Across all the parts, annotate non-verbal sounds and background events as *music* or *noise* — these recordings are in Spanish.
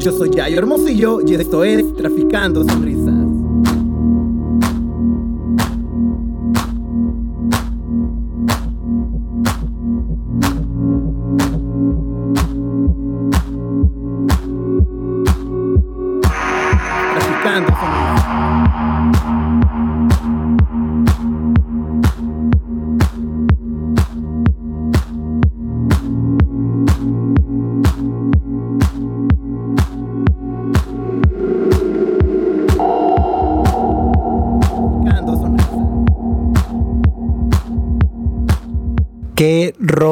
yo soy Yayo Hermosillo y esto es Traficando Sonrisas.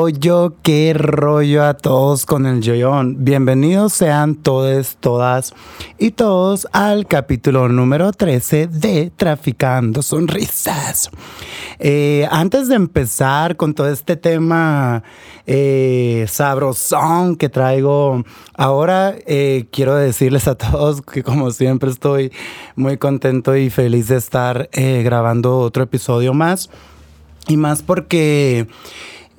Rollo, qué rollo a todos con el Yoyón. Bienvenidos sean todos, todas y todos al capítulo número 13 de Traficando Sonrisas. Eh, antes de empezar con todo este tema eh, sabrosón que traigo ahora, eh, quiero decirles a todos que como siempre estoy muy contento y feliz de estar eh, grabando otro episodio más. Y más porque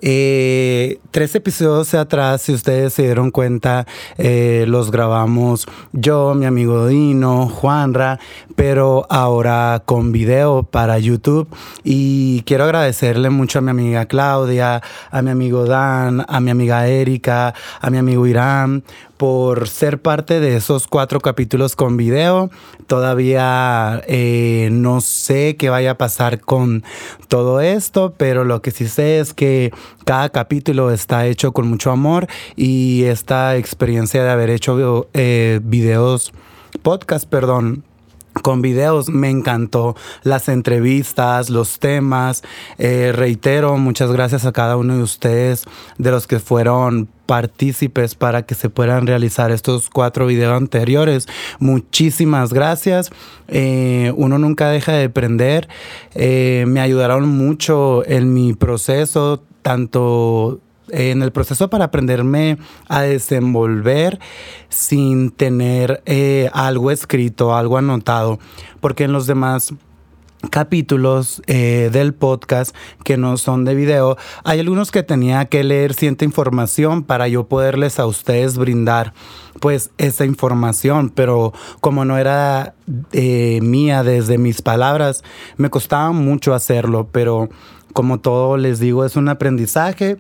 eh, tres episodios atrás, si ustedes se dieron cuenta, eh, los grabamos yo, mi amigo Dino, Juanra, pero ahora con video para YouTube. Y quiero agradecerle mucho a mi amiga Claudia, a mi amigo Dan, a mi amiga Erika, a mi amigo Irán por ser parte de esos cuatro capítulos con video. Todavía eh, no sé qué vaya a pasar con todo esto, pero lo que sí sé es que cada capítulo está hecho con mucho amor y esta experiencia de haber hecho eh, videos, podcast, perdón, con videos me encantó las entrevistas, los temas. Eh, reitero, muchas gracias a cada uno de ustedes, de los que fueron partícipes para que se puedan realizar estos cuatro videos anteriores. Muchísimas gracias. Eh, uno nunca deja de aprender. Eh, me ayudaron mucho en mi proceso, tanto en el proceso para aprenderme a desenvolver sin tener eh, algo escrito, algo anotado, porque en los demás capítulos eh, del podcast que no son de video, hay algunos que tenía que leer cierta información para yo poderles a ustedes brindar pues esa información, pero como no era eh, mía desde mis palabras, me costaba mucho hacerlo, pero como todo les digo, es un aprendizaje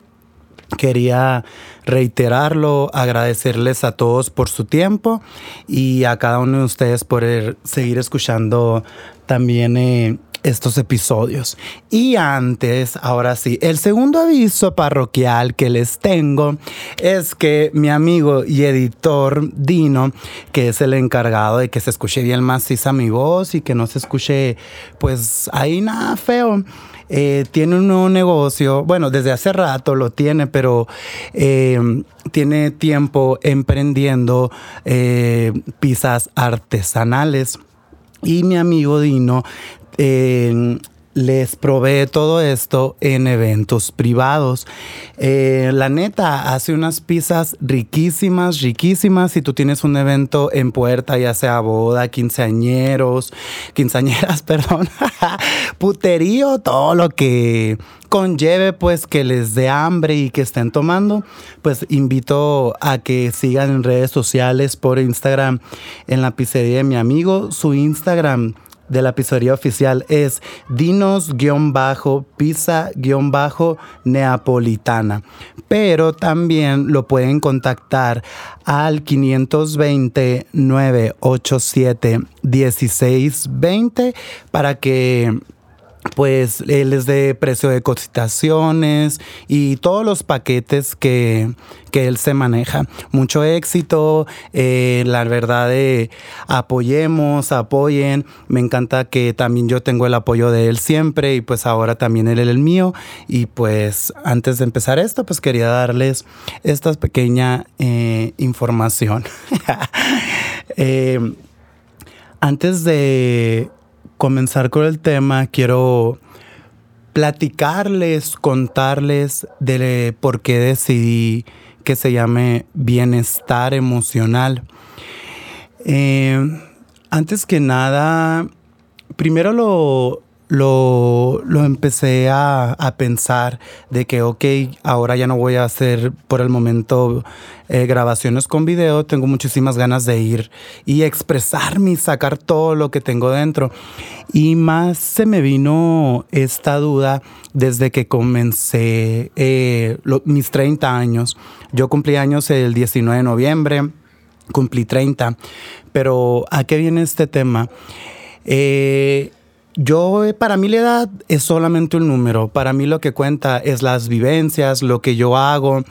Quería reiterarlo, agradecerles a todos por su tiempo y a cada uno de ustedes por el- seguir escuchando también eh, estos episodios. Y antes, ahora sí, el segundo aviso parroquial que les tengo es que mi amigo y editor Dino, que es el encargado de que se escuche bien maciza mi voz y que no se escuche pues ahí nada feo. Eh, tiene un nuevo negocio, bueno, desde hace rato lo tiene, pero eh, tiene tiempo emprendiendo eh, pizzas artesanales. Y mi amigo Dino eh, les provee todo esto en eventos privados. Eh, la neta, hace unas pizzas riquísimas, riquísimas. Si tú tienes un evento en puerta, ya sea boda, quinceañeros, quinceañeras, *laughs* perdón, puterío, todo lo que conlleve pues que les dé hambre y que estén tomando, pues invito a que sigan en redes sociales por Instagram en la pizzería de mi amigo. Su Instagram de la pizzería oficial es dinos-pizza-neapolitana. Pero también lo pueden contactar al 520-987-1620 para que pues él les dé precio de cotizaciones y todos los paquetes que, que él se maneja. Mucho éxito, eh, la verdad de apoyemos, apoyen. Me encanta que también yo tengo el apoyo de él siempre y pues ahora también él es el mío. Y pues antes de empezar esto, pues quería darles esta pequeña eh, información. *laughs* Eh, antes de comenzar con el tema, quiero platicarles, contarles de por qué decidí que se llame bienestar emocional. Eh, antes que nada, primero lo, lo, lo empecé a, a, pensar de que, ok, ahora ya no voy a hacer por el momento eh, grabaciones con video, tengo muchísimas ganas de ir y expresarme y sacar todo lo que tengo dentro. Y más se me vino esta duda desde que comencé eh, mis 30 años. Yo cumplí años el 19 de noviembre, cumplí 30, pero ¿a qué viene este tema? Eh, yo, eh, para mí la edad es solamente un número. Para mí lo que cuenta es las vivencias, lo que yo hago.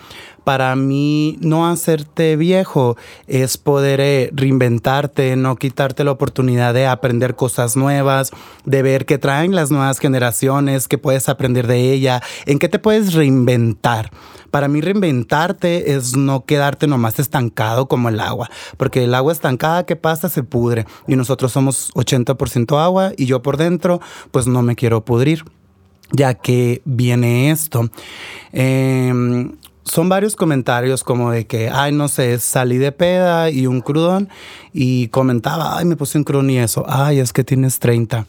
Para mí no hacerte viejo es poder eh, reinventarte, no quitarte la oportunidad de aprender cosas nuevas, de ver qué traen las nuevas generaciones, qué puedes aprender de ella, en qué te puedes reinventar. Para mí reinventarte es no quedarte nomás estancado como el agua, porque el agua estancada que pasa se pudre y nosotros somos 80% agua y yo por dentro pues no me quiero pudrir, ya que viene esto. Em, son varios comentarios como de que, ay, no sé, salí de peda y un crudón y comentaba, ay, me puse un crudón y eso, ay, es que tienes 30.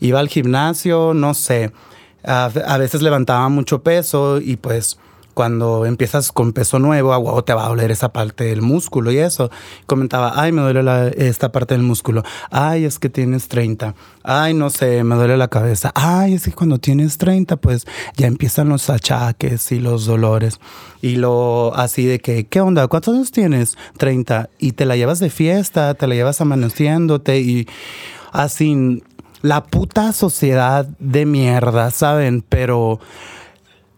Iba al gimnasio, no sé, a veces levantaba mucho peso y pues cuando empiezas con peso nuevo, agua te va a doler esa parte del músculo y eso. Comentaba, ay, me duele esta parte del músculo. Ay, es que tienes 30. Ay, no sé, me duele la cabeza. Ay, es que cuando tienes 30, pues ya empiezan los achaques y los dolores. Y lo así de que, ¿qué onda? ¿Cuántos años tienes? 30. Y te la llevas de fiesta, te la llevas amaneciéndote y así. La puta sociedad de mierda, ¿saben? Pero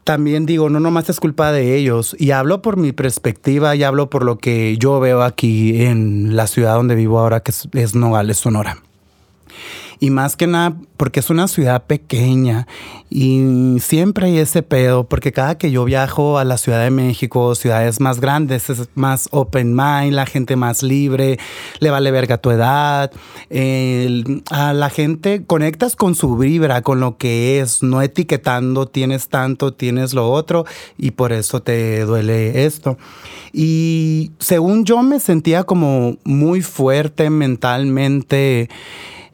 también digo, no nomás es culpa de ellos. Y hablo por mi perspectiva y hablo por lo que yo veo aquí en la ciudad donde vivo ahora, que es, es Nogales, Sonora. Y más que nada porque es una ciudad pequeña y siempre hay ese pedo, porque cada que yo viajo a la Ciudad de México, ciudades más grandes, es más open mind, la gente más libre, le vale verga tu edad, a la gente conectas con su vibra, con lo que es, no etiquetando, tienes tanto, tienes lo otro y por eso te duele esto. Y según yo me sentía como muy fuerte mentalmente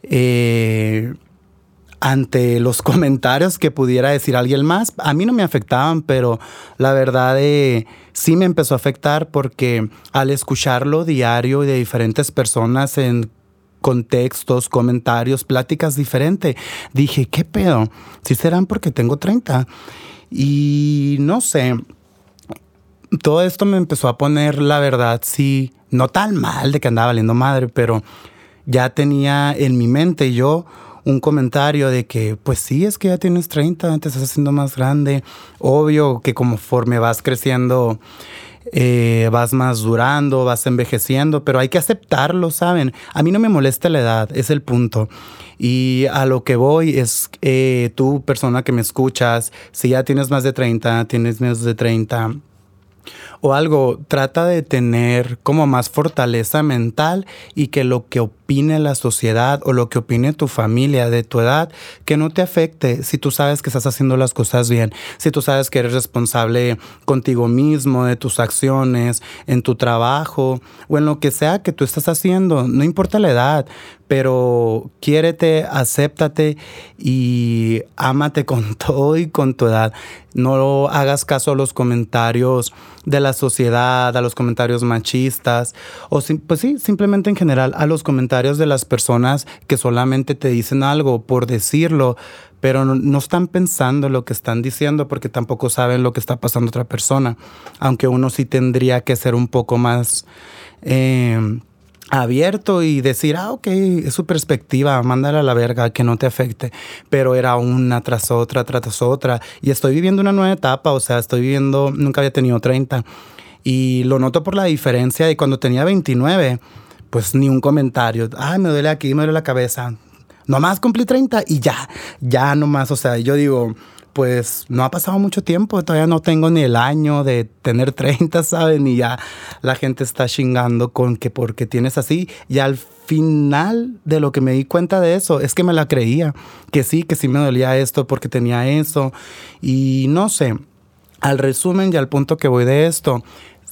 eh, ante los *laughs* comentarios que pudiera decir alguien más. A mí no me afectaban, pero la verdad eh, sí me empezó a afectar porque al escucharlo diario de diferentes personas en contextos, comentarios, pláticas diferentes, dije, ¿qué pedo? Si serán porque tengo 30. Y no sé, todo esto me empezó a poner, la verdad, sí, no tan mal de que andaba valiendo madre, pero ya tenía en mi mente yo un comentario de que, pues sí, es que ya tienes 30, te estás haciendo más grande. Obvio que conforme vas creciendo, eh, vas más durando, vas envejeciendo, pero hay que aceptarlo, ¿saben? A mí no me molesta la edad, es el punto. Y a lo que voy es, eh, tú, persona que me escuchas, si ya tienes más de 30, tienes menos de 30, o algo, trata de tener como más fortaleza mental y que lo que opine la sociedad o lo que opine tu familia de tu edad, que no te afecte si tú sabes que estás haciendo las cosas bien, si tú sabes que eres responsable contigo mismo, de tus acciones, en tu trabajo o en lo que sea que tú estás haciendo, no importa la edad, pero quiérete, acéptate y ámate con *laughs* todo y con tu edad. No hagas caso a los comentarios de la sociedad, a los comentarios machistas, o pues sí, simplemente en general a los comentarios de las personas que solamente te dicen algo por decirlo, pero no, están pensando lo que están diciendo porque tampoco saben lo que está pasando otra persona, aunque uno sí tendría que ser un poco más... Eh, abierto y decir, ah, ok, es su perspectiva, mándala a la verga, que no te afecte. Pero era una tras otra, tras otra. Y estoy viviendo una nueva etapa, o sea, estoy viviendo, nunca había tenido 30. Y lo noto por la diferencia de cuando tenía 29, pues ni un comentario. Ay, me duele aquí, me duele la cabeza. Nomás cumplí 30 y ya, ya nomás, o sea, yo digo, pues no ha pasado mucho tiempo, todavía no tengo ni el año de tener 30, *laughs* ¿saben? Y ya la gente está chingando con que porque tienes así. Y al final de lo que me di cuenta de eso es que me la creía, que sí, que sí me dolía esto porque tenía eso. Y no sé, al resumen y al punto que voy de esto,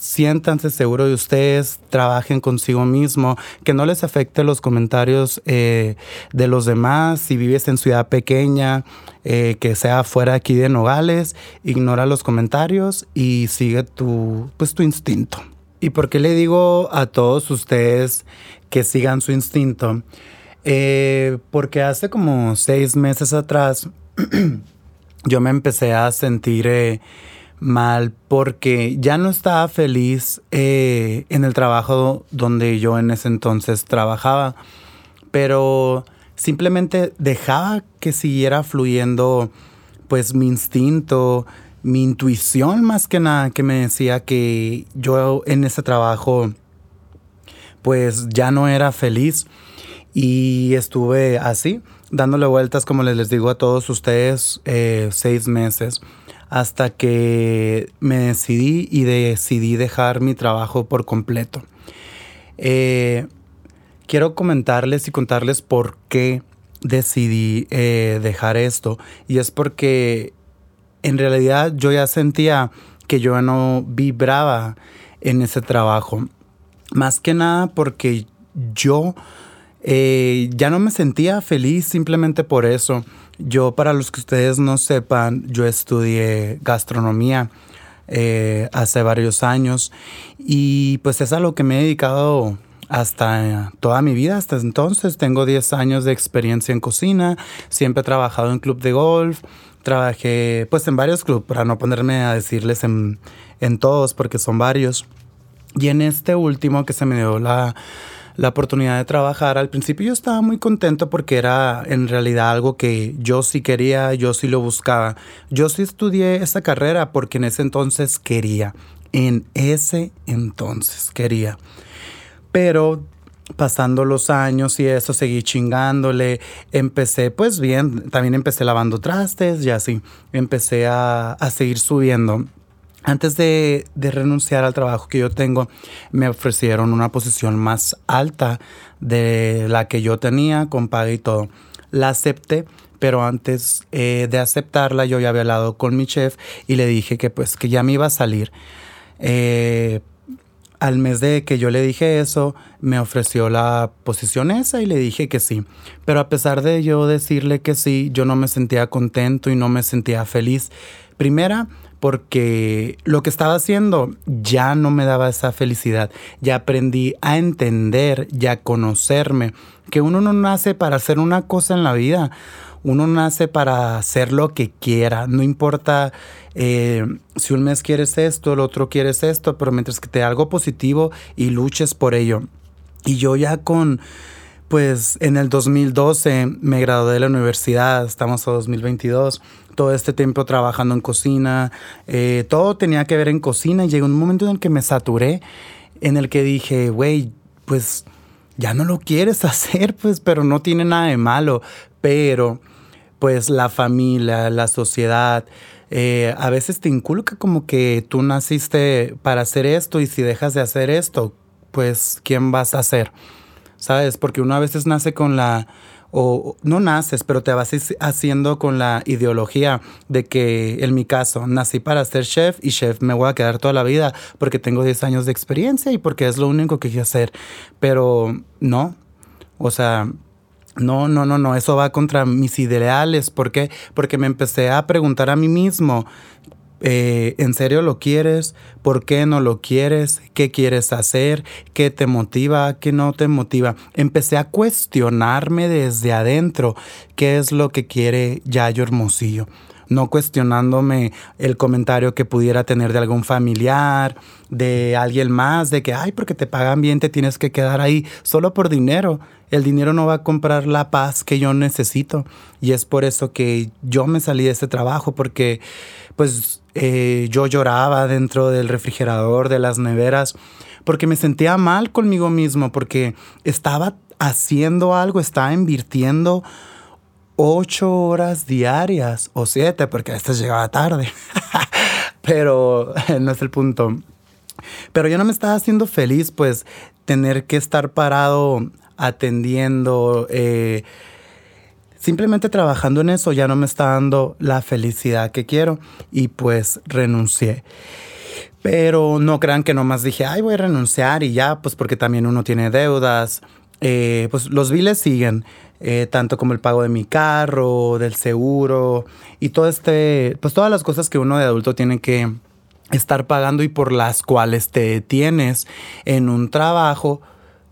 siéntanse seguros de ustedes, trabajen consigo mismo, que no les afecte los comentarios eh, de los demás. Si vives en ciudad pequeña, eh, que sea fuera aquí de Nogales, ignora los comentarios y sigue tu, pues, tu instinto. ¿Y por qué le digo a todos ustedes que sigan su instinto? Eh, porque hace como seis meses atrás *clears throat* yo me empecé a sentir mal porque ya no estaba feliz eh, en el trabajo donde yo en ese entonces trabajaba, pero simplemente dejaba que siguiera fluyendo pues mi instinto, mi intuición más que nada que me decía que yo en ese trabajo pues ya no era feliz. Y estuve así dándole vueltas como les digo a todos ustedes eh, seis meses hasta que me decidí y decidí dejar mi trabajo por completo. Eh, quiero comentarles y contarles por qué decidí eh, dejar esto. Y es porque en realidad yo ya sentía que yo no vibraba en ese trabajo. Más que nada porque yo eh, ya no me sentía feliz simplemente por eso. Yo, para los que ustedes no sepan, yo estudié gastronomía eh, hace varios años y pues es a lo que me he dedicado hasta toda mi vida, hasta entonces. Tengo 10 años de experiencia en cocina, siempre he trabajado en club de golf, trabajé pues en varios clubes, para no ponerme a decirles en, en todos porque son varios. Y en este último que se me dio la la oportunidad de trabajar. Al principio yo estaba muy contento porque era en realidad algo que yo sí quería, yo sí lo buscaba. Yo sí estudié esa carrera porque en ese entonces quería. En ese entonces quería. Pero pasando los años y eso, seguí chingándole. Empecé, pues bien, también empecé lavando trastes y así. Empecé a, a seguir subiendo. Antes de, renunciar al trabajo que yo tengo, me ofrecieron una posición más alta de la que yo tenía, con paga y todo. La acepté, pero antes eh, de aceptarla yo ya había hablado con mi chef y le dije que pues que ya me iba a salir. Eh, al mes de que yo le dije eso, me ofreció la posición esa y le dije que sí. Pero a pesar de yo decirle que sí, yo no me sentía contento y no me sentía feliz. Primera, porque lo que estaba haciendo ya no me daba esa felicidad. Ya aprendí a entender y a conocerme que uno no nace para hacer una cosa en la vida. Uno nace para hacer lo que quiera. No importa eh, si un mes quieres esto, el otro quieres esto, pero mientras que te algo positivo y luches por ello. Y yo ya con pues en el 2012 me gradué de la universidad, estamos a 2022, todo este tiempo trabajando en cocina, eh, todo tenía que ver en cocina y llegó un momento en el que me saturé, en el que dije, güey, pues ya no lo quieres *laughs* hacer, pues, pero no tiene nada de malo, pero pues la familia, la sociedad, eh, a veces te inculca como que tú naciste para hacer esto y si dejas de hacer esto, pues, ¿quién vas a hacer? ¿Sabes? Porque uno a veces nace con la, o no naces, pero te vas haciendo con la ideología de que, en mi caso, nací para ser chef y chef me voy a quedar toda la vida porque tengo 10 años de experiencia y porque es lo único que quiero hacer. Pero no, o sea, no, no, no, no, eso va contra mis ideales. ¿Por qué? Porque me empecé a preguntar a mí mismo, eh, ¿En serio lo quieres? ¿Por qué no lo quieres? ¿Qué quieres hacer? ¿Qué te motiva? ¿Qué no te motiva? Empecé a cuestionarme desde adentro qué es lo que quiere Yayo Hermosillo no cuestionándome el comentario que pudiera tener de algún familiar, de alguien más, de que, ay, porque te pagan bien, te tienes que quedar ahí solo por dinero. El dinero no va a comprar la paz que yo necesito. Y es por eso que yo me salí de ese trabajo, porque pues eh, yo lloraba dentro del refrigerador, de las neveras, porque me sentía mal conmigo mismo, porque estaba haciendo algo, estaba invirtiendo ocho horas diarias o siete, porque a veces llegaba tarde. *laughs* Pero *laughs* no es el punto. Pero yo no me estaba haciendo feliz, pues, tener que estar parado atendiendo. Eh, simplemente trabajando en eso ya no me está dando la felicidad que quiero y pues renuncié. Pero no crean que nomás dije, ay, voy a renunciar y ya, pues porque también uno tiene deudas. Eh, pues los biles siguen, eh, tanto como el pago de mi carro, del seguro y todo este, pues todas las cosas que uno de adulto tiene que estar pagando y por las cuales te tienes en un trabajo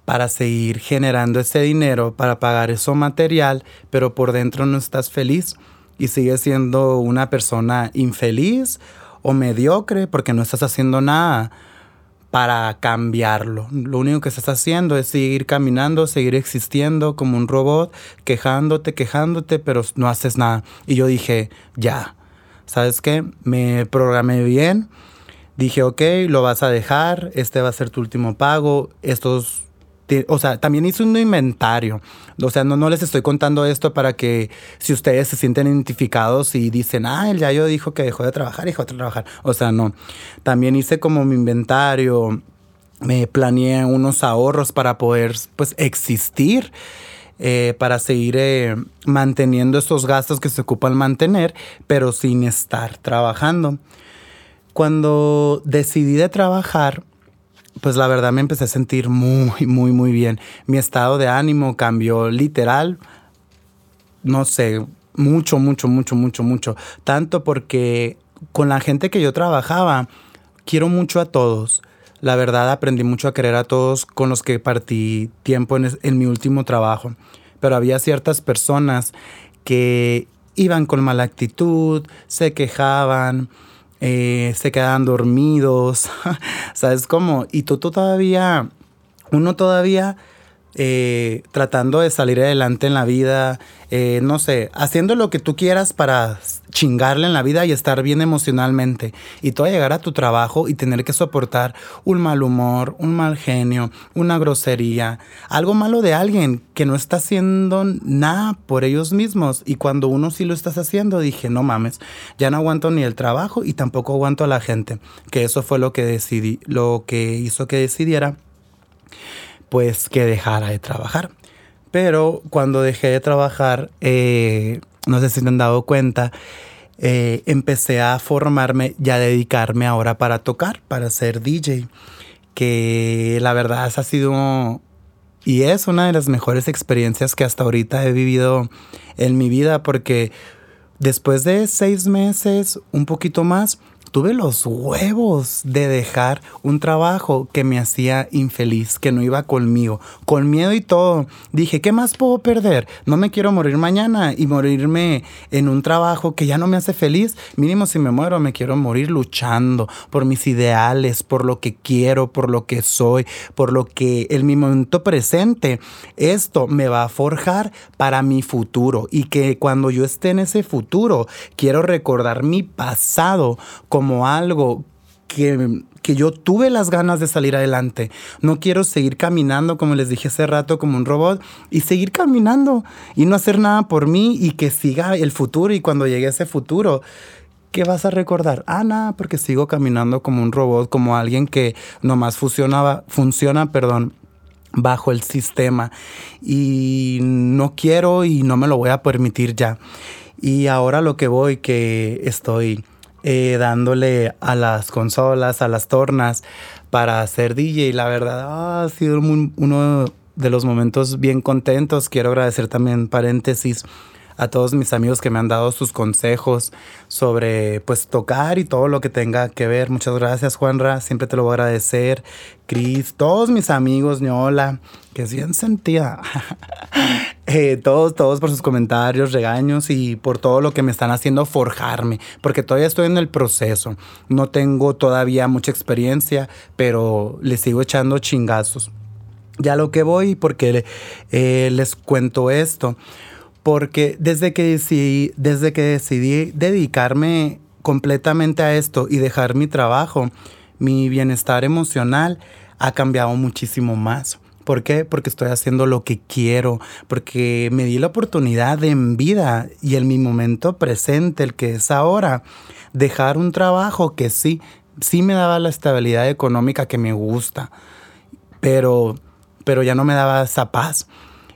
para seguir generando ese dinero, para pagar eso material, pero por dentro no estás feliz y sigues siendo una persona infeliz o mediocre porque no estás haciendo nada para cambiarlo. Lo único que estás haciendo es seguir caminando, seguir existiendo como un robot, quejándote, quejándote, pero no haces nada. Y yo dije, ya, ¿sabes qué? Me programé bien. Dije, ok, lo vas a dejar, este va a ser tu último pago, estos o sea, también hice un inventario. O sea, no, les estoy contando esto para que si ustedes se sienten identificados y dicen, ah, el Yayo dijo que dejó de trabajar, dejó de trabajar. O sea, no. También hice como mi inventario, me planeé unos ahorros para poder, pues, existir. Eh, para seguir eh, manteniendo esos gastos que se ocupan mantener, pero sin estar trabajando. Cuando decidí de trabajar, pues la verdad me empecé a sentir muy, muy, muy bien. Mi estado de ánimo cambió literal, no sé, mucho, mucho, mucho, mucho, mucho. Tanto porque con la gente que yo trabajaba, quiero mucho a todos. La verdad aprendí mucho a querer a todos con los que partí tiempo en, en mi último trabajo. Pero había ciertas personas que iban con mala actitud, se quejaban, eh, se quedan dormidos, *laughs* ¿sabes cómo? Y tú, tú todavía, uno todavía eh, tratando de salir adelante en la vida, eh, no sé, haciendo lo que tú quieras para chingarle en la vida y estar bien emocionalmente. Y tú a llegar a tu trabajo y tener que soportar un mal humor, un mal genio, una grosería, algo malo de alguien que no está haciendo nada por ellos mismos. Y cuando uno sí lo estás haciendo, dije, no mames, ya no aguanto ni el trabajo y tampoco aguanto a la gente. Que eso fue lo que decidí, lo que hizo que decidiera pues que dejara de trabajar. Pero cuando dejé de trabajar, eh, no sé si te han dado cuenta, eh, empecé a formarme y a dedicarme ahora para tocar, para ser DJ. Que la verdad ha sido y es una de las mejores experiencias que hasta ahorita he vivido en mi vida porque después de seis meses, un poquito más, tuve los huevos de dejar un trabajo que me hacía infeliz, que no iba conmigo, con miedo y todo. Dije, ¿qué más puedo perder? No me quiero morir mañana y morirme en un trabajo que ya no me hace feliz. Mínimo si me muero, me quiero morir luchando por mis ideales, por lo que quiero, por lo que soy, por lo que en mi momento presente, esto me va a forjar para mi futuro y que cuando yo esté en ese futuro, quiero recordar mi pasado como algo que, que, yo tuve las ganas de salir adelante. No quiero seguir caminando, como les dije hace rato, como un robot, y seguir caminando y no hacer nada por mí y que siga el futuro y cuando llegue ese futuro. ¿Qué vas a recordar? Ah, nada, porque sigo caminando como un robot, como alguien que nomás funcionaba, funciona, perdón, bajo el sistema. Y no quiero y no me lo voy a permitir ya. Y ahora lo que voy, que estoy eh, dándole a las consolas, a las tornas para hacer DJ. La verdad ha sido uno de los momentos bien contentos. Quiero agradecer también, paréntesis, a todos mis amigos que me han dado sus consejos sobre pues tocar y todo lo que tenga que ver. Muchas gracias Juanra, siempre te lo voy a agradecer. Cris, todos mis amigos, Ñola, que es bien sentida. *laughs* Eh, todos, todos por sus comentarios, regaños y por todo lo que me están haciendo forjarme, porque todavía estoy en el proceso. No tengo todavía mucha experiencia, pero le sigo echando chingazos. Ya lo que voy, porque eh, les cuento esto porque desde que decidí, desde que decidí dedicarme completamente a esto y dejar mi trabajo, mi bienestar emocional ha cambiado muchísimo más. ¿Por qué? Porque estoy haciendo lo que quiero, porque me di la oportunidad en vida y en mi momento presente, el que es ahora, dejar un trabajo que sí, sí me daba la estabilidad económica que me gusta, pero, pero ya no me daba esa paz.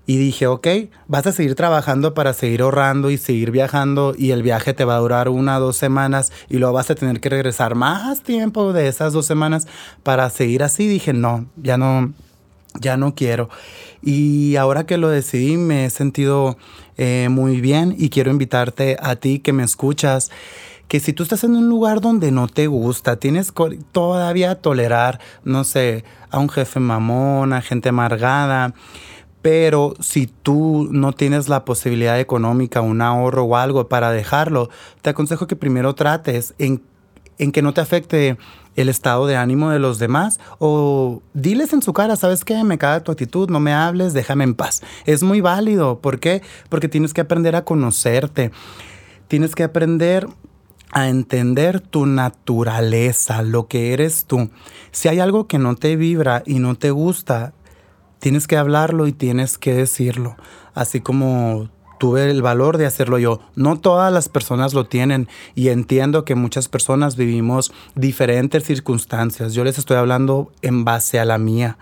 Y dije, ok, vas a seguir trabajando para seguir ahorrando y seguir viajando y el viaje te va a durar una o dos semanas y luego vas a tener que regresar más tiempo de esas dos semanas para seguir así. Dije, no, ya no, ya no quiero. Y ahora que lo decidí me he sentido eh, muy bien y quiero invitarte a ti que me escuchas que si tú estás en un lugar donde no te gusta, tienes todavía tolerar, no sé, a un jefe mamón, a gente amargada, pero si tú no tienes la posibilidad económica, un ahorro o algo para dejarlo, te aconsejo que primero trates en, en que no te afecte el estado de ánimo de los demás o diles en su cara, ¿sabes qué? Me caga tu actitud, no me hables, déjame en paz. Es muy válido. ¿Por qué? Porque tienes que aprender a conocerte. Tienes que aprender a entender tu naturaleza, lo que eres tú. Si hay algo que no te vibra y no te gusta, tienes que hablarlo y tienes que decirlo, así como tuve el valor de hacerlo yo. No todas las personas lo tienen y entiendo que muchas personas vivimos diferentes circunstancias. Yo les estoy hablando en base a la mía.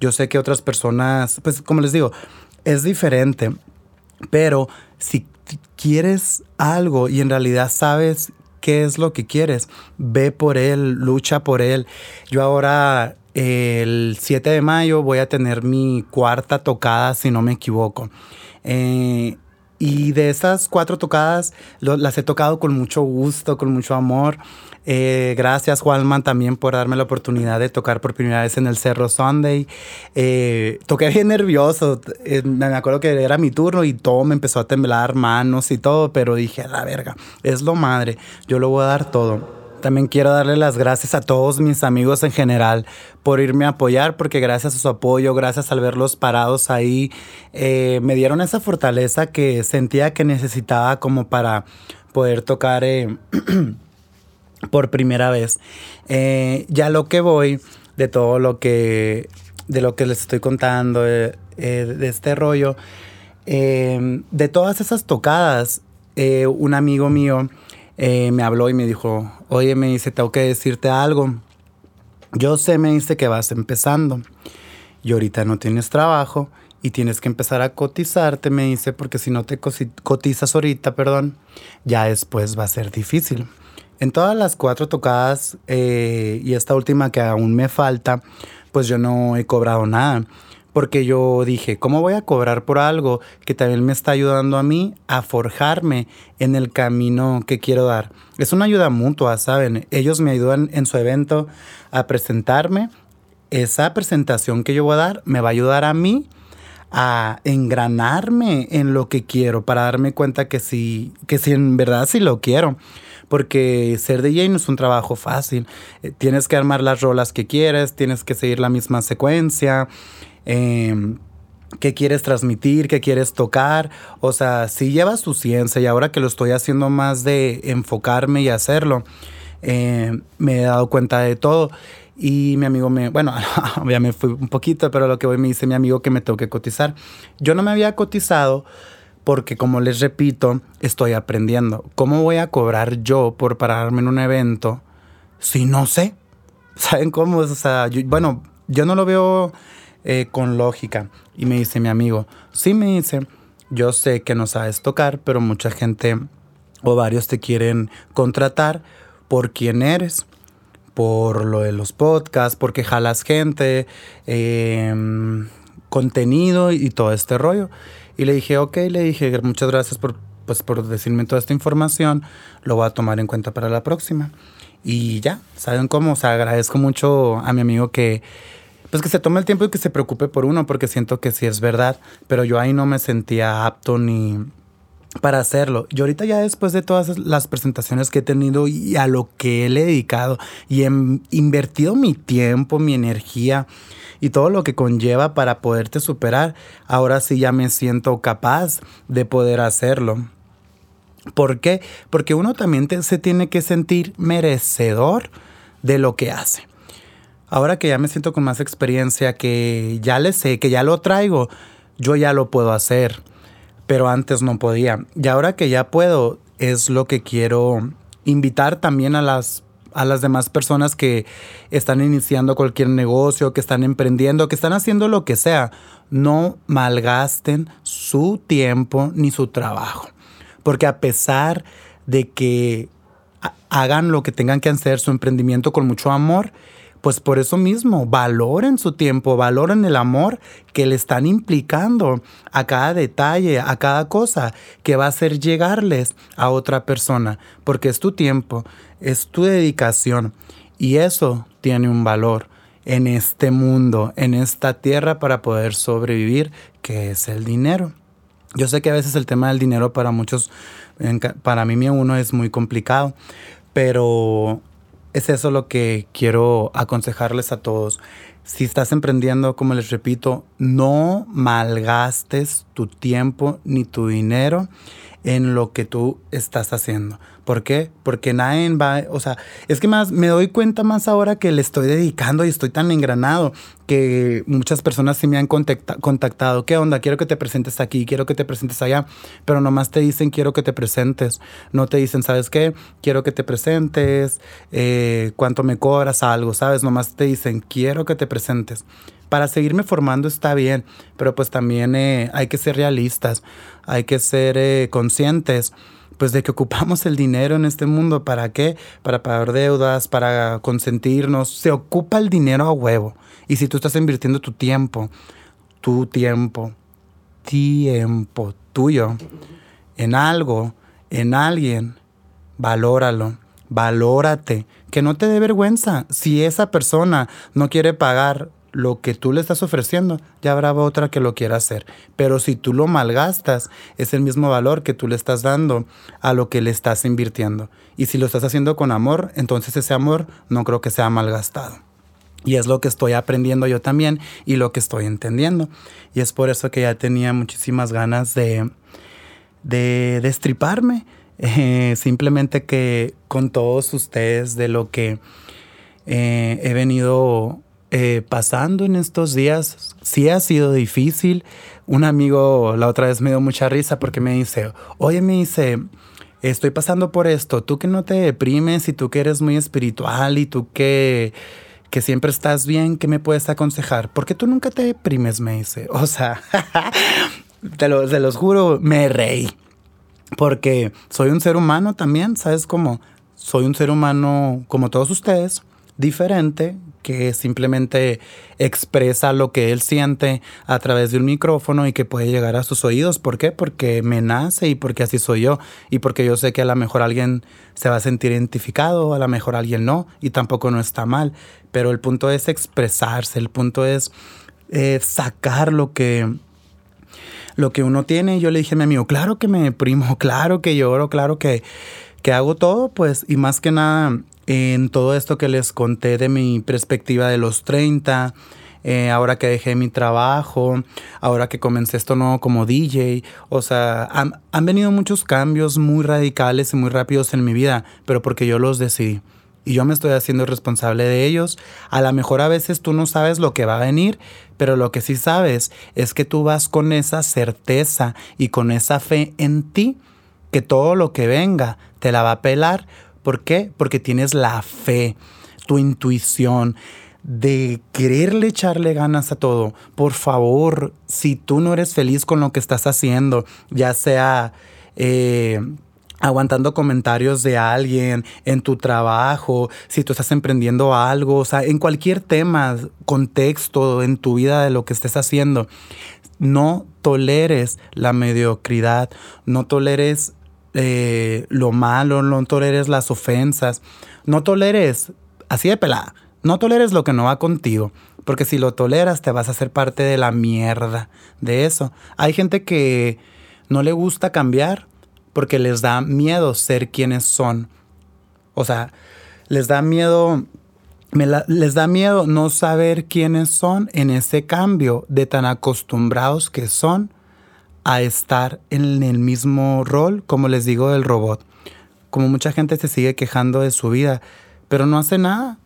Yo sé que otras personas, pues como les digo, es diferente, pero si quieres algo y en realidad sabes qué es lo que quieres, ve por él, lucha por él. Yo ahora el 7 de mayo voy a tener mi cuarta tocada, si no me equivoco. Eh, y de esas cuatro tocadas las he tocado con mucho gusto, con mucho amor. Eh, gracias Juanman también por darme la oportunidad de tocar por primera vez en el Cerro Sunday. Eh, toqué bien nervioso, me acuerdo que era mi turno y todo me empezó a temblar, manos y todo, pero dije, la verga, es lo madre, yo lo voy a dar todo. También quiero darle las gracias a todos mis amigos en general por irme a apoyar, porque gracias a su apoyo, gracias al verlos parados ahí, eh, me dieron esa fortaleza que sentía que necesitaba como para poder tocar eh, *clears throat* por primera vez. Eh, ya lo que voy de todo lo que, de lo que les estoy contando, de este rollo, de todas esas tocadas, un amigo mío, eh, me habló y me dijo, oye, me dice, tengo que decirte algo. Yo sé, me dice que vas empezando y ahorita no tienes trabajo y tienes que empezar a cotizarte, me dice, porque si no te cotizas ahorita, perdón, ya después va a ser difícil. En todas las cuatro tocadas eh, y esta última que aún me falta, pues yo no he cobrado nada porque yo dije, ¿cómo voy a cobrar por algo que también me está ayudando a mí a forjarme en el camino que quiero dar? Es una ayuda mutua, ¿saben? Ellos me ayudan en su evento a presentarme. Esa presentación que yo voy a dar me va a ayudar a mí a engranarme en lo que quiero para darme cuenta que sí, que sí, en verdad sí lo quiero porque ser DJ no es un trabajo fácil. Eh, tienes que armar las rolas que quieres, tienes que seguir la misma secuencia, Em, qué quieres transmitir, qué quieres tocar. O sea, si llevas tu ciencia y ahora que lo estoy haciendo más de enfocarme y hacerlo, em, me he dado cuenta de todo. Y mi amigo me, bueno, *laughs* ya me fui un poquito, pero lo que hoy me dice mi amigo que me tengo que cotizar. Yo no me había cotizado porque, como les repito, estoy aprendiendo. ¿Cómo voy a cobrar yo por pararme en un evento si no sé? *laughs* ¿Saben cómo? O sea, bueno, yo no lo veo eh, con lógica. Y me dice mi amigo, sí me dice, yo sé que no sabes tocar, pero mucha gente o varios te quieren contratar por quién eres, por lo de los podcasts, porque jalas gente, em, contenido y todo este rollo. Y le dije, ok, le dije, muchas gracias por, pues, por decirme toda esta información, lo voy a tomar en cuenta para la próxima. Y ya, ¿saben cómo? O sea, agradezco mucho a mi amigo que, pues que se tome el tiempo y que se preocupe por uno, porque siento que sí es verdad, pero yo ahí no me sentía apto ni para hacerlo. Y ahorita ya después de todas las presentaciones que he tenido y a lo que le he dedicado y he invertido mi tiempo, mi energía y todo lo que conlleva para poderte superar, ahora sí ya me siento capaz de poder hacerlo. ¿Por qué? Porque uno también se tiene que sentir merecedor de lo que hace ahora que ya me siento con más experiencia, que ya le sé, que ya lo traigo, yo ya lo puedo hacer, pero antes no podía. Y ahora que ya puedo, es lo que quiero invitar también a las a las demás personas que están iniciando cualquier negocio, que están emprendiendo, que están haciendo lo que sea. No malgasten su tiempo ni su trabajo. Porque a pesar de que hagan lo que tengan que hacer, su emprendimiento con mucho amor, pues por eso mismo, valoren su tiempo, valoren el amor que le están implicando a cada detalle, a cada cosa que va a hacer llegarles a otra persona, porque es tu tiempo, es tu dedicación y eso tiene un valor en este mundo, en esta tierra para poder sobrevivir, que es el dinero. Yo sé que a veces el tema del dinero para muchos, para mí uno es muy complicado, pero es eso lo que quiero aconsejarles a todos. Si estás emprendiendo, como les repito, no malgastes tu tiempo ni tu dinero en lo que tú estás haciendo. ¿Por qué? Porque nadie va, o sea, es que más me doy cuenta más ahora que le estoy dedicando y estoy tan engranado que muchas personas sí me han contactado. ¿Qué onda? Quiero que te presentes aquí, quiero que te presentes allá, pero nomás te dicen quiero que te presentes. No te dicen, ¿sabes qué? Quiero que te presentes, eh, cuánto me cobras, algo, ¿sabes? Nomás te dicen quiero que te presentes para seguirme formando está bien, pero pues también eh, hay que ser realistas, hay que ser eh, conscientes pues de que ocupamos el dinero en este mundo. ¿Para qué? Para pagar deudas, para consentirnos. Se ocupa el dinero a huevo. Y si tú estás invirtiendo tu tiempo, tu tiempo, tiempo tuyo, en algo, en alguien, valóralo, valórate, que no te dé vergüenza. Si esa persona no quiere pagar lo que tú le estás ofreciendo, ya habrá otra que lo quiera hacer. Pero si tú lo malgastas, es el mismo valor que tú le estás dando a lo que le estás invirtiendo. Y si lo estás haciendo con amor, entonces ese amor no creo que sea malgastado. Y es lo que estoy aprendiendo yo también y lo que estoy entendiendo. Y es por eso que ya tenía muchísimas ganas de, de destriparme. Eh, simplemente que con todos ustedes de lo que eh, he venido eh, pasando en estos días. Sí ha sido difícil. Un amigo la otra vez me dio mucha risa porque me dice, oye, me dice, estoy pasando por esto, tú que no te deprimes y tú que eres muy espiritual y tú que, que siempre estás bien, ¿qué me puedes aconsejar? Porque tú nunca te deprimes, me dice. *laughs* O sea, *laughs* te, lo, te los juro, me reí. Porque soy un ser humano también, ¿sabes cómo? Soy un ser humano como todos ustedes, diferente, que simplemente expresa lo que él siente a través de un micrófono y que puede llegar a sus oídos. ¿Por qué? Porque me nace y porque así soy yo y porque yo sé que a lo mejor alguien se va a sentir identificado, a lo mejor alguien no y tampoco no está mal. Pero el punto es expresarse, el punto es eh, sacar lo que lo que uno tiene. Yo le dije a mi amigo, claro que me deprimo, *laughs* claro que lloro, claro que, que hago todo, pues, y más que nada en todo esto que les conté de mi perspectiva de los 30, eh, ahora que dejé mi trabajo, ahora que comencé esto nuevo como DJ. O sea, han, han, venido muchos cambios muy radicales y muy rápidos en mi vida, pero porque yo los decidí. Y yo me estoy haciendo responsable de ellos. A lo mejor a veces tú no sabes lo que va a venir, pero lo que sí sabes es que tú vas con esa certeza y con esa fe en ti, que todo lo que venga te la va a pelar ¿Por qué? Porque tienes la fe, tu intuición de quererle echarle ganas a todo. Por favor, si tú no eres feliz con lo que estás haciendo, ya sea... Eh, aguantando comentarios de alguien en tu trabajo, si tú estás emprendiendo algo, o sea, en cualquier tema, contexto en tu vida de lo que estés haciendo, no toleres la mediocridad, no toleres eh, lo malo, no toleres las ofensas, no toleres, así de pelada, no toleres lo que no va contigo, porque si lo toleras te vas a hacer parte de la mierda de eso. Hay gente que no le gusta cambiar porque les da miedo ser quienes son. O sea, les da miedo les da miedo no saber quiénes son en ese cambio de tan acostumbrados que son a estar en el mismo rol, como les digo, del robot. Como mucha gente se sigue quejando de su vida, pero no hace nada.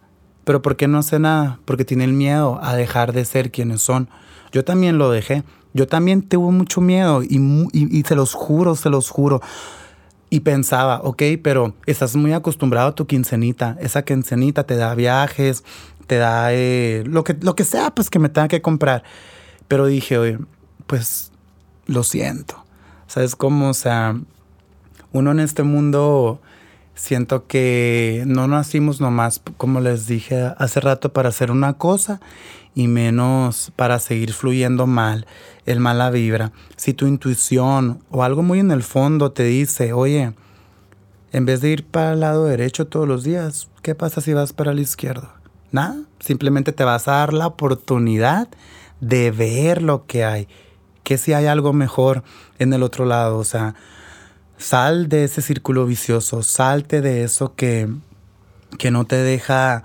¿Pero por qué no hace nada? Porque tiene el miedo a dejar de ser quienes son. Yo también lo dejé. Yo también tuve mucho miedo y, y, se los juro, se los juro. y pensaba, ok, pero estás muy acostumbrado a tu quincenita. Esa quincenita te da viajes, te da eh, lo, que, lo que sea, pues que me tenga que comprar. Pero dije, oye, pues lo siento. ¿Sabes cómo? O sea, uno en este mundo siento que no nacimos nomás, como les dije hace rato, para hacer una cosa y menos para seguir fluyendo mal, el mala vibra. Si tu intuición o algo muy en el fondo te dice, oye, en vez de ir para el lado derecho todos los días, ¿qué pasa si vas para el izquierdo? Nada, simplemente te vas a dar la oportunidad de ver lo que hay, que si hay algo mejor en el otro lado, o sea, sal de ese círculo vicioso, salte de eso que, que no te deja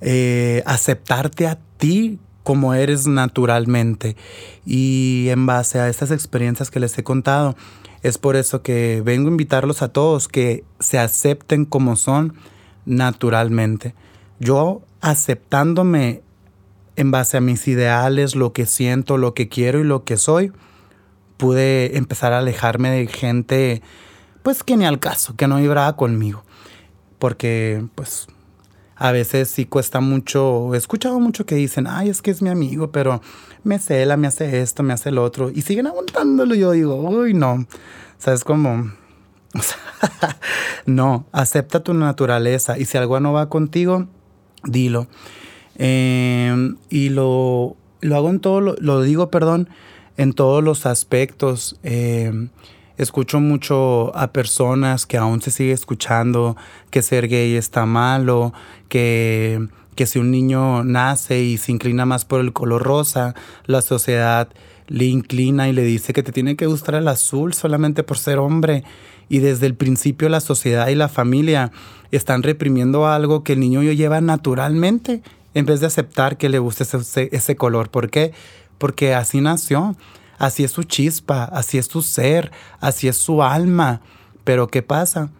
eh, aceptarte a ti como eres naturalmente. Y en base a estas experiencias que les he contado, es por eso que vengo a invitarlos a todos que se acepten como son naturalmente. Yo aceptándome en base a mis ideales, lo que siento, lo que quiero y lo que soy, pude empezar a alejarme de gente pues que ni al caso, que no vibraba conmigo. Porque pues a veces sí cuesta mucho, he escuchado mucho que dicen, ay, es que es mi amigo, pero me cela, me hace esto, me hace el otro, y siguen aguantándolo. Yo digo, uy, no, ¿sabes cómo? *laughs* no, acepta tu naturaleza, y si algo no va contigo, dilo. Em, y lo, lo hago en todo, lo, lo, digo, perdón, en todos los aspectos. Eh, Escucho mucho a personas que aún se sigue escuchando que ser gay está malo, que, que si un niño nace y se inclina más por el color rosa, la sociedad le inclina y le dice que te tiene que gustar el azul solamente por ser hombre. Y desde el principio la sociedad y la familia están reprimiendo algo que el niño lleva naturalmente en vez de aceptar que le guste ese, ese color. ¿Por qué? Porque así nació. Así es su chispa, así es su ser, así es su alma. Pero ¿qué pasa?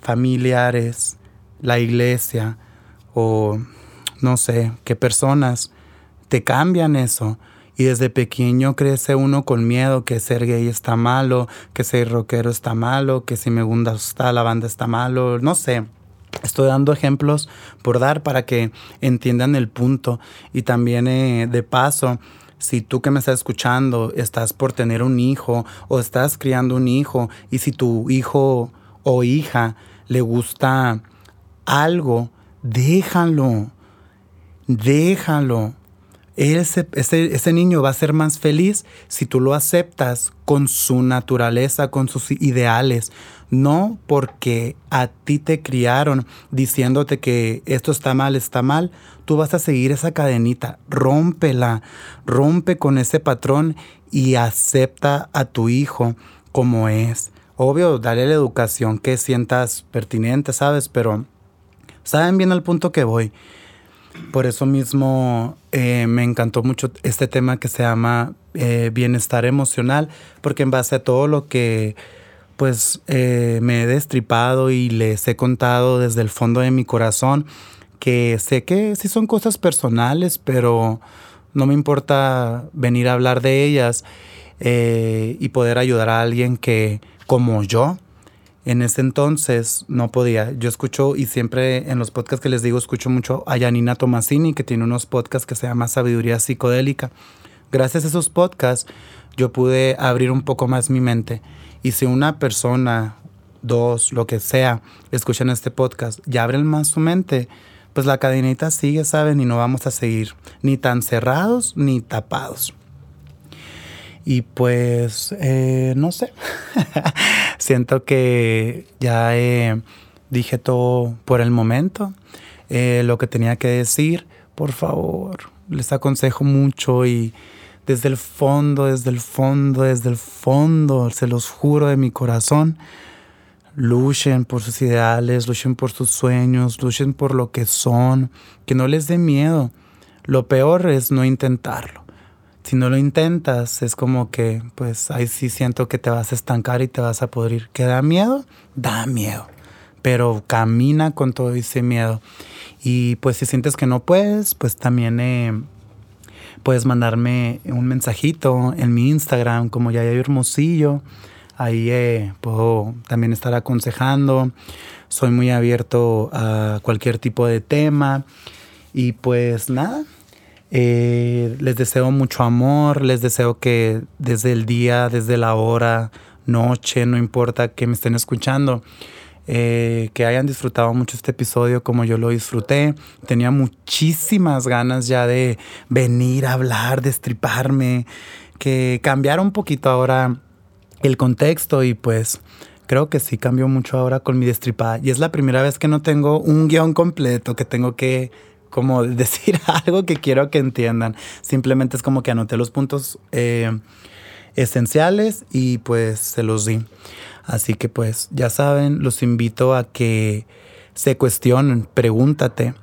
Familiares, la iglesia o no sé, qué personas te cambian eso. Y desde pequeño crece uno con miedo que ser gay está malo, que ser rockero está malo, que si me gusta la banda está malo, no sé. Estoy dando ejemplos por dar para que entiendan el punto. Y también eh, de paso, si tú que me estás escuchando estás por tener un hijo o estás criando un hijo y si tu hijo o hija le gusta algo, déjalo, déjalo. Ese, ese, ese, niño va a ser más feliz si tú lo aceptas con su naturaleza, con sus ideales, no porque a ti te criaron diciéndote que esto está mal, está mal, tú vas a seguir esa cadenita, rómpela, rompe con ese patrón y acepta a tu hijo como es. Obvio, dale la educación que sientas pertinente, ¿sabes? Pero saben bien al punto que voy. Por eso mismo eh, me encantó mucho este tema que se llama eh, bienestar emocional, porque en base a todo lo que pues eh, me he destripado y les he contado desde el fondo de mi corazón que sé que sí son cosas personales, pero no me importa venir a hablar de ellas y poder ayudar a alguien que, como yo, en ese entonces no podía. Yo escucho y siempre en los podcasts que les digo escucho mucho a Janina Tomasini que tiene unos podcasts que se llama Sabiduría Psicodélica. Gracias a esos podcasts yo pude abrir un poco más mi mente. Y si una persona, dos, lo que sea, escuchan este podcast y abren más su mente, pues la cadenita sigue, ¿saben? Y no vamos a seguir ni tan cerrados ni tapados. Y pues, eh, no sé, *laughs* siento que ya eh, dije todo por el momento, eh, lo que tenía que decir. Por favor, les aconsejo mucho y desde el fondo, desde el fondo, desde el fondo, se los juro de mi corazón, luchen por sus ideales, luchen por sus sueños, luchen por lo que son, que no les dé miedo. Lo peor es no intentarlo si no lo intentas, es como que, pues ahí sí siento que te vas a estancar y te vas a podrir. ¿Que da miedo? Da miedo. Pero camina con todo ese miedo. Y pues si sientes que no puedes, pues también eh, puedes mandarme un mensajito en mi Instagram como Yaya Hermosillo. Ahí eh, puedo también estar aconsejando. Soy muy abierto a cualquier tipo de tema. Y pues nada, eh, les deseo mucho amor, les deseo que desde el día, desde la hora, noche, no importa que me estén escuchando, eh, que hayan disfrutado mucho este episodio como yo lo disfruté. Tenía muchísimas ganas ya de venir a hablar, de estriparme, que cambiara un poquito ahora el contexto y pues creo que sí cambió mucho ahora con mi destripada. Y es la primera vez que no tengo un guion completo, que tengo que como *laughs* decir algo que quiero que entiendan. Simplemente es como que anoté los puntos eh, esenciales y pues se los di. Así que pues ya saben, los invito a que se cuestionen, pregúntate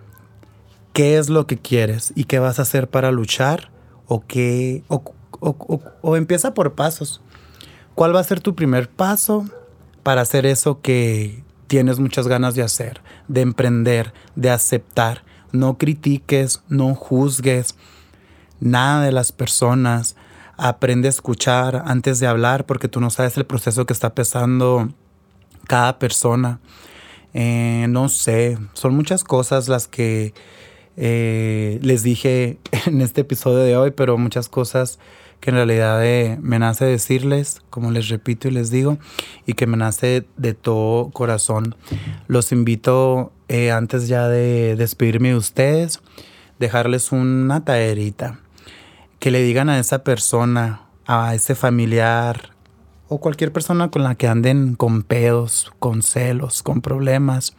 qué es lo que quieres y qué vas a hacer para luchar o qué o, o empieza por pasos. ¿Cuál va a ser tu primer paso para hacer eso que tienes muchas ganas de hacer, de emprender, de aceptar? No critiques, no juzgues nada de las personas. Aprende a escuchar antes de hablar porque tú no sabes el proceso que está pasando cada persona. Eh, no sé, son muchas cosas las que eh, les dije *laughs* en este episodio de hoy, pero muchas cosas que en realidad eh, me nace decirles, como les repito y les digo, y que me nace de todo corazón. Los invito antes ya de despedirme de ustedes, dejarles una taerita. Que le digan a esa persona, a ese familiar o cualquier persona con la que anden con pedos, con celos, con problemas,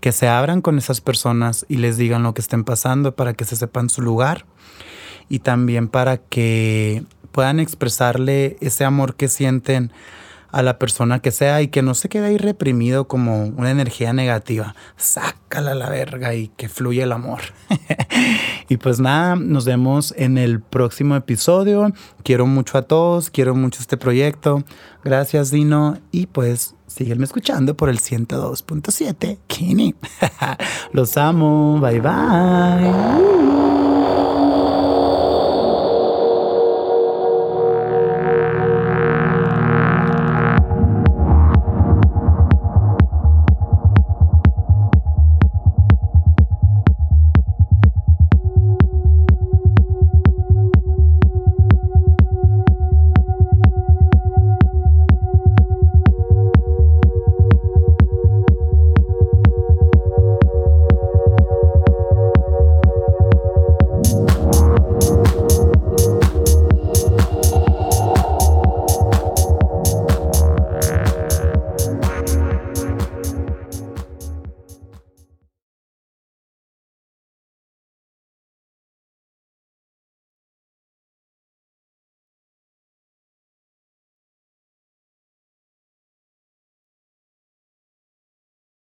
que se abran con esas personas y les digan lo que estén pasando para que se sepan su lugar y también para que puedan expresarle ese amor que sienten a la persona que sea y que no se quede ahí reprimido como una energía negativa. Sácala a la verga y que fluya el amor. *laughs* y pues nada, nos vemos en el próximo episodio. Quiero mucho a todos, quiero mucho este proyecto. Gracias Dino y pues sígueme escuchando por el 102.7 Kini. *laughs* Los amo, bye bye.